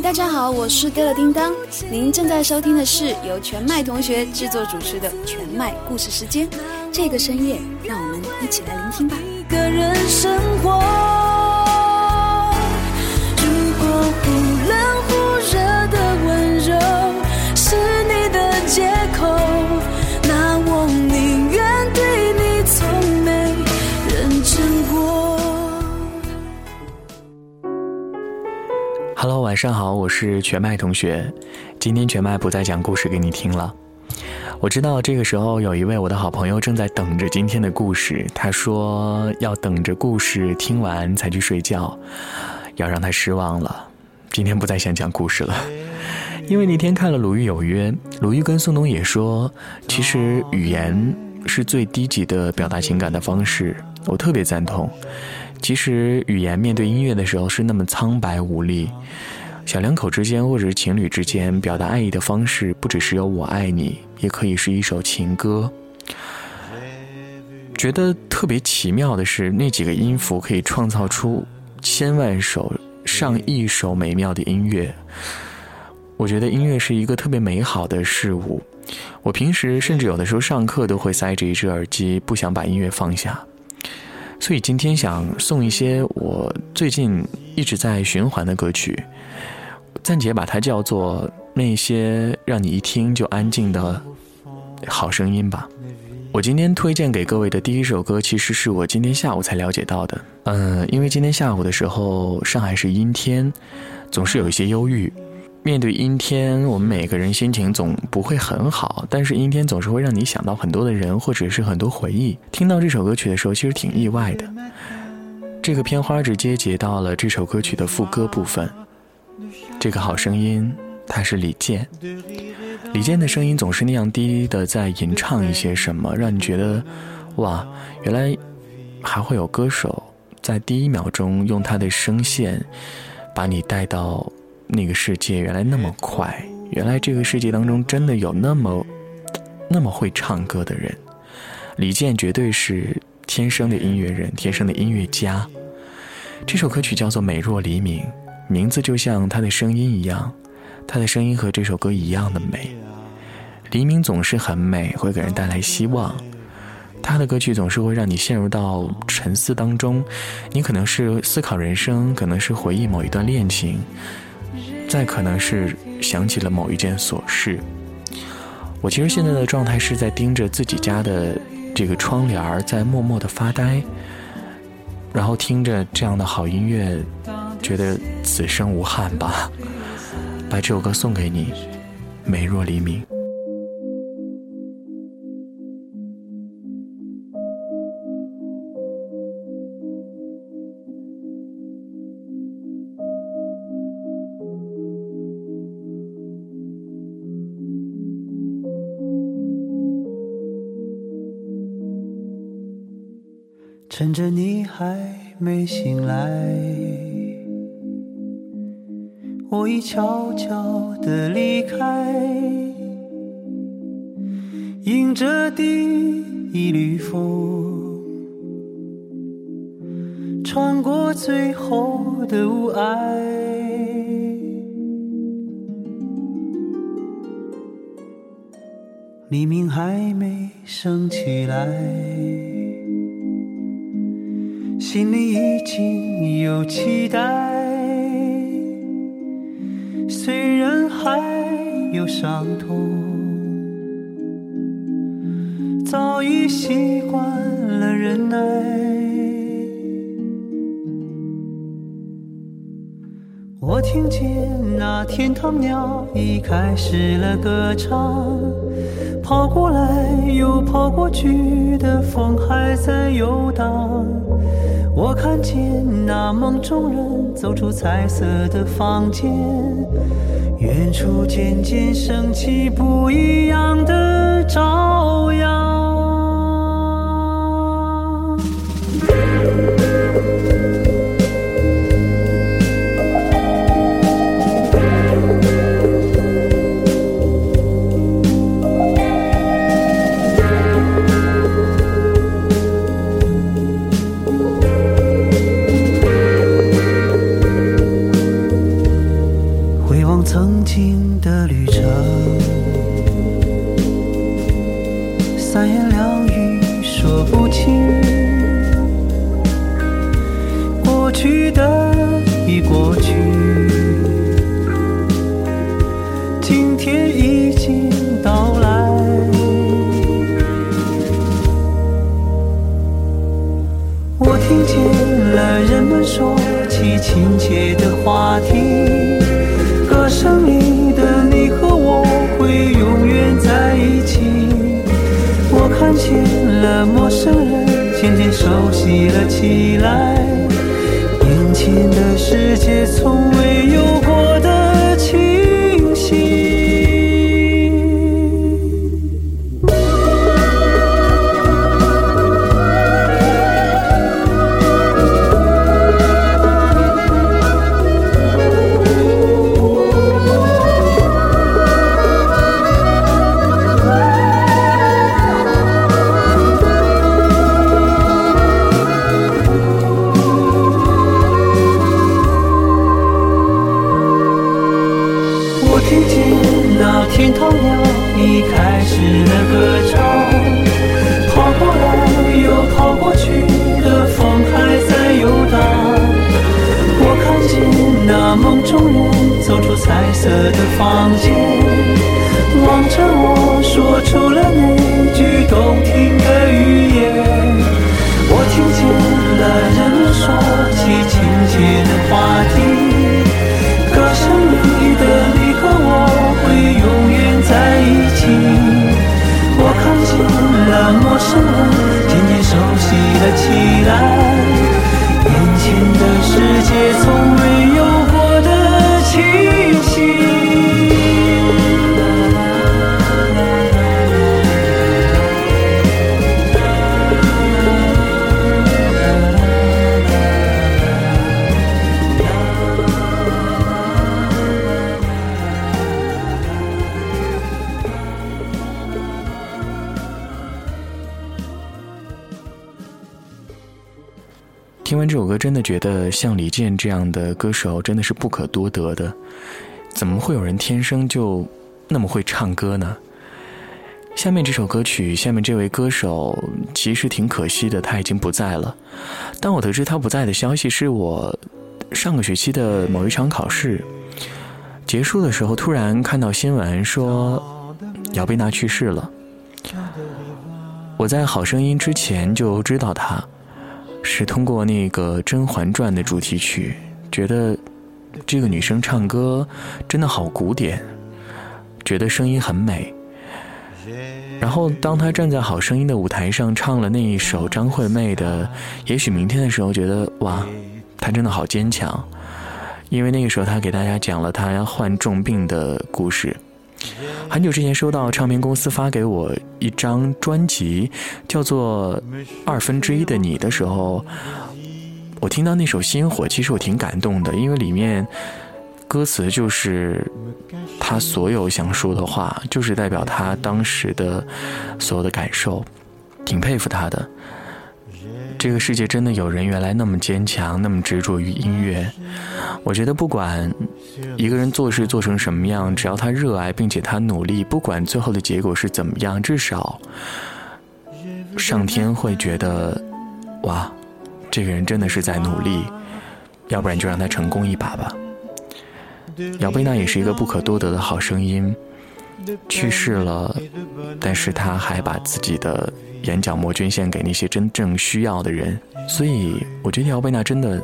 大家好，我是德乐叮当。您正在收听的是由全麦同学制作主持的全麦故事时间。这个深夜，让我们一起来聆听吧。一个人生活，晚上好，我是全麦同学。今天全麦不再讲故事给你听了。我知道这个时候有一位我的好朋友正在等着今天的故事，他说要等着故事听完才去睡觉，要让他失望了。今天不再想讲故事了，因为那天看了《鲁豫有约》，鲁豫跟宋冬野说，其实语言是最低级的表达情感的方式，我特别赞同。其实语言面对音乐的时候是那么苍白无力。小两口之间，或者是情侣之间，表达爱意的方式不只是有“我爱你”，也可以是一首情歌。觉得特别奇妙的是，那几个音符可以创造出千万首、上亿首美妙的音乐。我觉得音乐是一个特别美好的事物。我平时甚至有的时候上课都会塞着一只耳机，不想把音乐放下。所以今天想送一些我最近一直在循环的歌曲。暂且把它叫做那些让你一听就安静的好声音吧。我今天推荐给各位的第一首歌，其实是我今天下午才了解到的。嗯，因为今天下午的时候，上海是阴天，总是有一些忧郁。面对阴天，我们每个人心情总不会很好，但是阴天总是会让你想到很多的人，或者是很多回忆。听到这首歌曲的时候，其实挺意外的。这个片花直接截到了这首歌曲的副歌部分。这个好声音，他是李健。李健的声音总是那样低的，在吟唱一些什么，让你觉得，哇，原来还会有歌手在第一秒钟用他的声线把你带到那个世界。原来那么快，原来这个世界当中真的有那么那么会唱歌的人。李健绝对是天生的音乐人，天生的音乐家。这首歌曲叫做《美若黎明》。名字就像他的声音一样，他的声音和这首歌一样的美。黎明总是很美，会给人带来希望。他的歌曲总是会让你陷入到沉思当中，你可能是思考人生，可能是回忆某一段恋情，再可能是想起了某一件琐事。我其实现在的状态是在盯着自己家的这个窗帘在默默的发呆，然后听着这样的好音乐。觉得此生无憾吧，把这首歌送给你，美若黎明。趁着你还没醒来。我已悄悄地离开，迎着第一缕风，穿过最后的雾霭。黎明还没升起来，心里已经有期待。伤痛，早已习惯了忍耐。我听见那天堂鸟已开始了歌唱，跑过来又跑过去的风还在游荡。我看见那梦中人走出彩色的房间，远处渐渐升起不一样的朝阳。三言两语说不清，了陌生人渐渐熟悉了起来，眼前的世界从未有过像李健这样的歌手真的是不可多得的。怎么会有人天生就那么会唱歌呢？下面这首歌曲，下面这位歌手其实挺可惜的，他已经不在了。当我得知他不在的消息，是我上个学期的某一场考试结束的时候，突然看到新闻说姚贝娜去世了。我在《好声音》之前就知道他。是通过那个《甄嬛传》的主题曲，觉得这个女生唱歌真的好古典，觉得声音很美。然后当她站在《好声音》的舞台上唱了那一首张惠妹的《也许明天》的时候，觉得哇，她真的好坚强。因为那个时候她给大家讲了她患重病的故事。很久之前收到唱片公司发给我一张专辑，叫做《二分之一的你》的时候，我听到那首《星火》，其实我挺感动的，因为里面歌词就是他所有想说的话，就是代表他当时的所有的感受，挺佩服他的。这个世界真的有人原来那么坚强，那么执着于音乐。我觉得不管一个人做事做成什么样，只要他热爱并且他努力，不管最后的结果是怎么样，至少上天会觉得，哇，这个人真的是在努力，要不然就让他成功一把吧。姚贝娜也是一个不可多得的好声音，去世了，但是他还把自己的。眼角膜捐献给那些真正需要的人，所以我觉得姚贝娜真的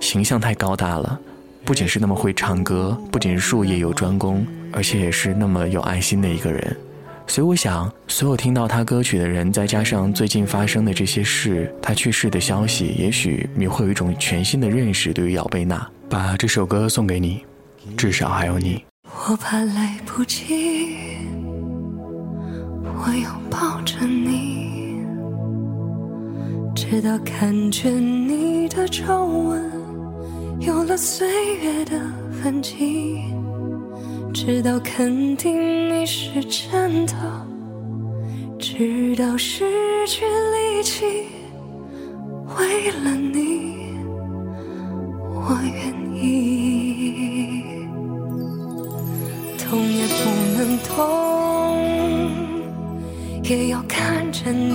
形象太高大了，不仅是那么会唱歌，不仅是术业有专攻，而且也是那么有爱心的一个人。所以我想，所有听到他歌曲的人，再加上最近发生的这些事，他去世的消息，也许你会有一种全新的认识。对于姚贝娜，把这首歌送给你，至少还有你。我怕来不及，我拥抱着你。直到看见你的皱纹有了岁月的痕迹，直到肯定你是真的，直到失去力气，为了你，我愿意。痛也不能痛，也要看着你，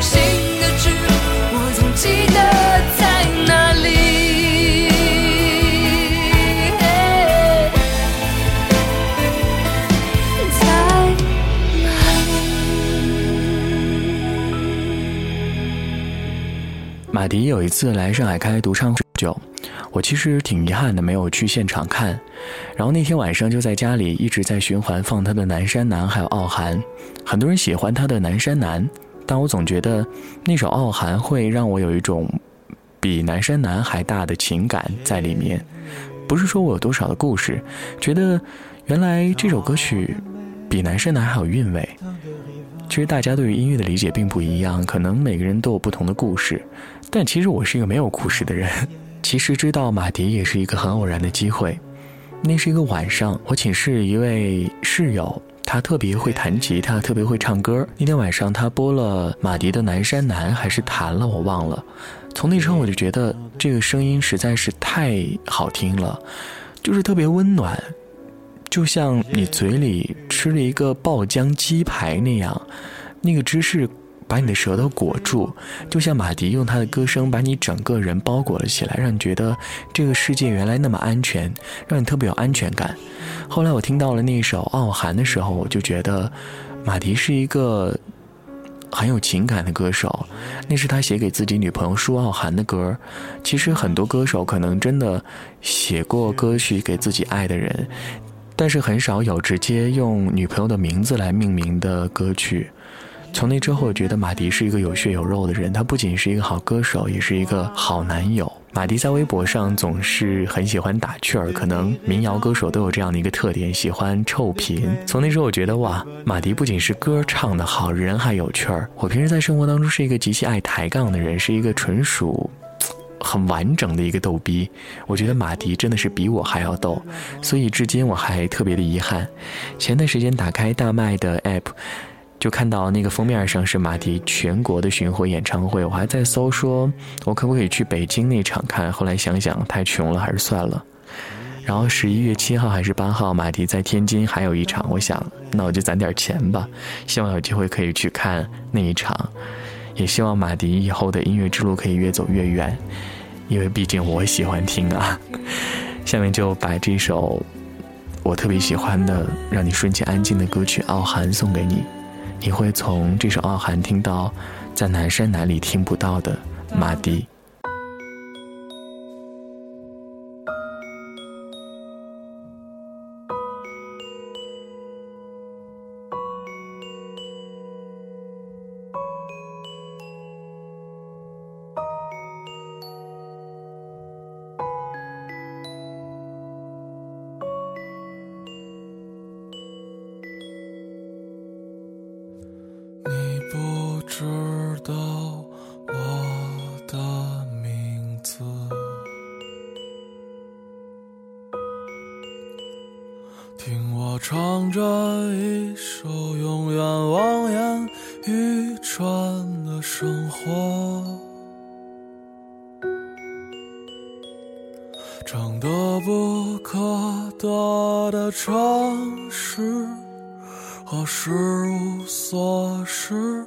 心的痣，我总记得在哪里。在哪里？马迪有一次来上海开独唱酒，我其实挺遗憾的，没有去现场看。然后那天晚上就在家里一直在循环放他的《南山南》还有《傲寒》，很多人喜欢他的《南山南》。但我总觉得那首《傲寒》会让我有一种比《南山南》还大的情感在里面。不是说我有多少的故事，觉得原来这首歌曲比《南山南》还有韵味。其实大家对于音乐的理解并不一样，可能每个人都有不同的故事。但其实我是一个没有故事的人。其实知道马迪也是一个很偶然的机会。那是一个晚上，我寝室一位室友。他特别会弹吉他，特别会唱歌。那天晚上，他播了马迪的《南山南》，还是弹了，我忘了。从那之后，我就觉得这个声音实在是太好听了，就是特别温暖，就像你嘴里吃了一个爆浆鸡排那样，那个芝士。把你的舌头裹住，就像马迪用他的歌声把你整个人包裹了起来，让你觉得这个世界原来那么安全，让你特别有安全感。后来我听到了那首《傲寒》的时候，我就觉得马迪是一个很有情感的歌手。那是他写给自己女朋友舒傲寒的歌。其实很多歌手可能真的写过歌曲给自己爱的人，但是很少有直接用女朋友的名字来命名的歌曲。从那之后，我觉得马迪是一个有血有肉的人。他不仅是一个好歌手，也是一个好男友。马迪在微博上总是很喜欢打趣儿，可能民谣歌手都有这样的一个特点，喜欢臭贫。从那时候，我觉得哇，马迪不仅是歌唱的好，人还有趣儿。我平时在生活当中是一个极其爱抬杠的人，是一个纯属很完整的一个逗逼。我觉得马迪真的是比我还要逗，所以至今我还特别的遗憾。前段时间打开大麦的 app。就看到那个封面上是马迪全国的巡回演唱会，我还在搜说，我可不可以去北京那场看？后来想想太穷了，还是算了。然后十一月七号还是八号，马迪在天津还有一场，我想那我就攒点钱吧，希望有机会可以去看那一场，也希望马迪以后的音乐之路可以越走越远，因为毕竟我喜欢听啊。下面就把这首我特别喜欢的让你瞬间安静的歌曲《傲寒》送给你。你会从这首《傲寒》听到，在南山南里听不到的马迪。知道我的名字，听我唱着一首永远望眼欲穿的生活，唱得不可得的城市和失无所失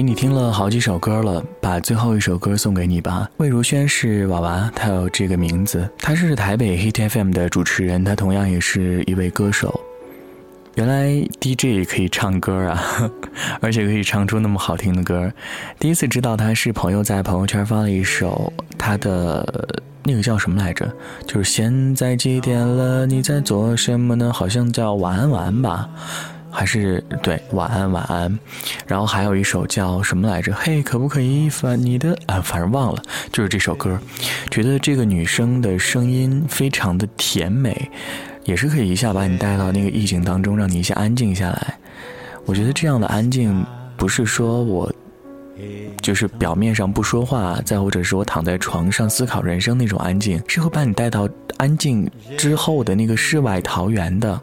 给你听了好几首歌了，把最后一首歌送给你吧。魏如萱是娃娃，她有这个名字。她是台北 Hit FM 的主持人，她同样也是一位歌手。原来 DJ 也可以唱歌啊，而且可以唱出那么好听的歌。第一次知道他是朋友在朋友圈发了一首他的那个叫什么来着？就是现在几点了？你在做什么呢？好像叫晚安晚安吧。还是对，晚安晚安，然后还有一首叫什么来着？嘿，可不可以翻你的啊？反正忘了，就是这首歌。觉得这个女生的声音非常的甜美，也是可以一下把你带到那个意境当中，让你一下安静下来。我觉得这样的安静，不是说我就是表面上不说话，再或者是我躺在床上思考人生那种安静，是会把你带到安静之后的那个世外桃源的。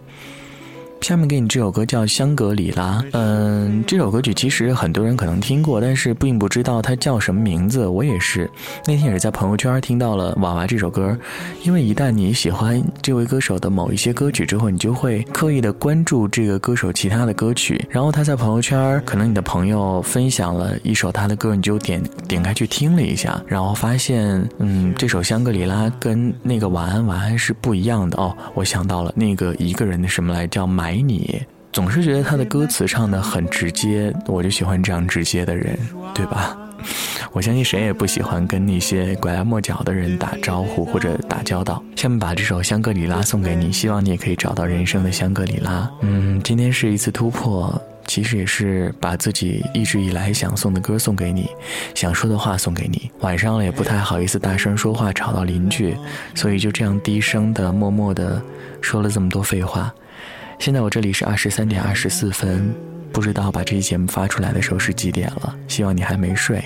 下面给你这首歌叫《香格里拉》。嗯，这首歌曲其实很多人可能听过，但是并不知道它叫什么名字。我也是那天也是在朋友圈听到了娃娃这首歌，因为一旦你喜欢这位歌手的某一些歌曲之后，你就会刻意的关注这个歌手其他的歌曲。然后他在朋友圈，可能你的朋友分享了一首他的歌，你就点点开去听了一下，然后发现，嗯，这首《香格里拉》跟那个《晚安晚安》是不一样的哦。我想到了那个一个人的什么来叫买。买你，总是觉得他的歌词唱的很直接，我就喜欢这样直接的人，对吧？我相信谁也不喜欢跟那些拐弯抹角的人打招呼或者打交道。下面把这首《香格里拉》送给你，希望你也可以找到人生的香格里拉。嗯，今天是一次突破，其实也是把自己一直以来想送的歌送给你，想说的话送给你。晚上了也不太好意思大声说话吵到邻居，所以就这样低声的、默默的说了这么多废话。现在我这里是二十三点二十四分，不知道把这期节目发出来的时候是几点了。希望你还没睡。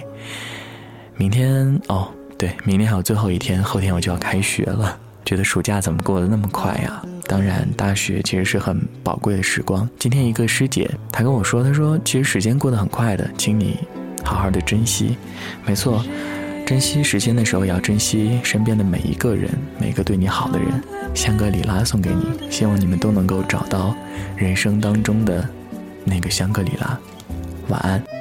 明天哦，对，明天还有最后一天，后天我就要开学了。觉得暑假怎么过得那么快呀？当然，大学其实是很宝贵的时光。今天一个师姐，她跟我说，她说其实时间过得很快的，请你好好的珍惜。没错。珍惜时间的时候，要珍惜身边的每一个人，每个对你好的人。香格里拉送给你，希望你们都能够找到人生当中的那个香格里拉。晚安。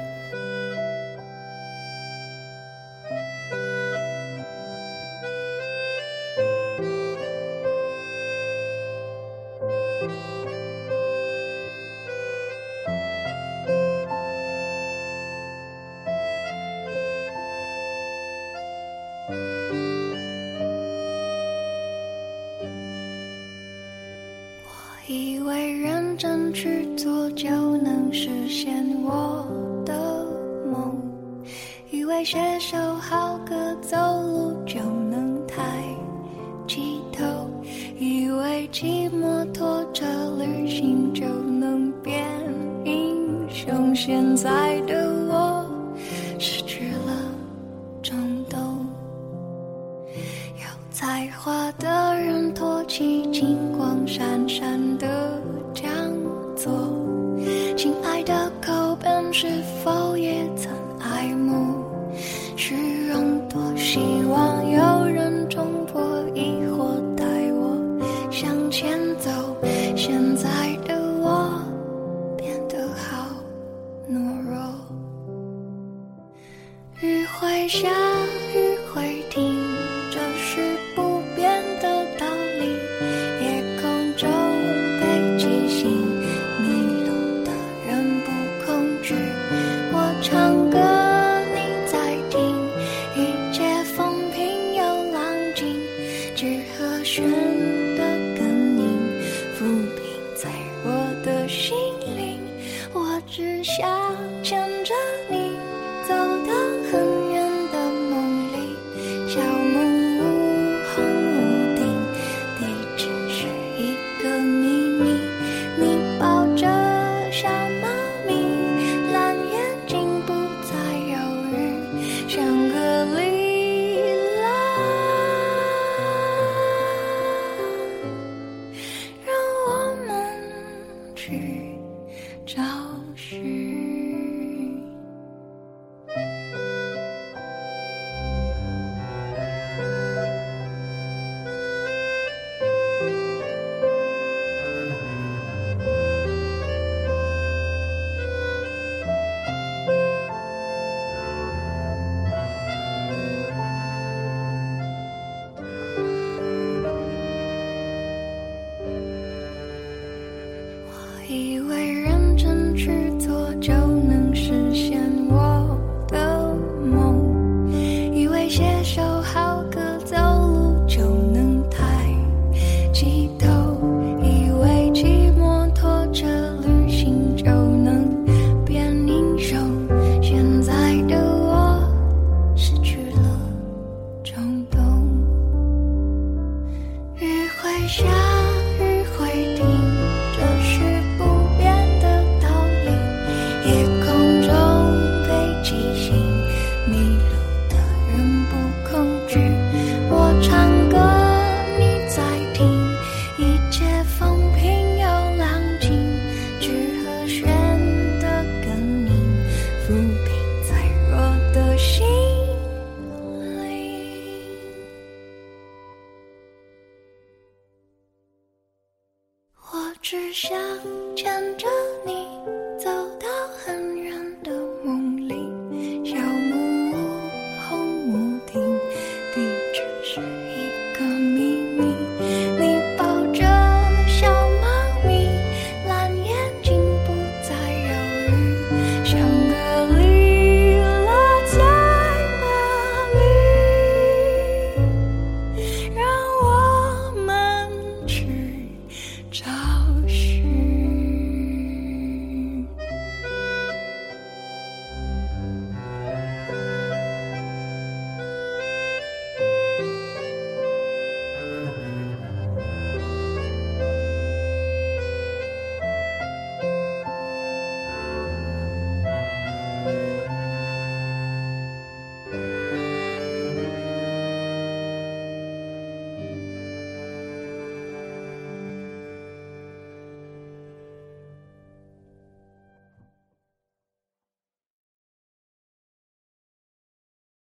只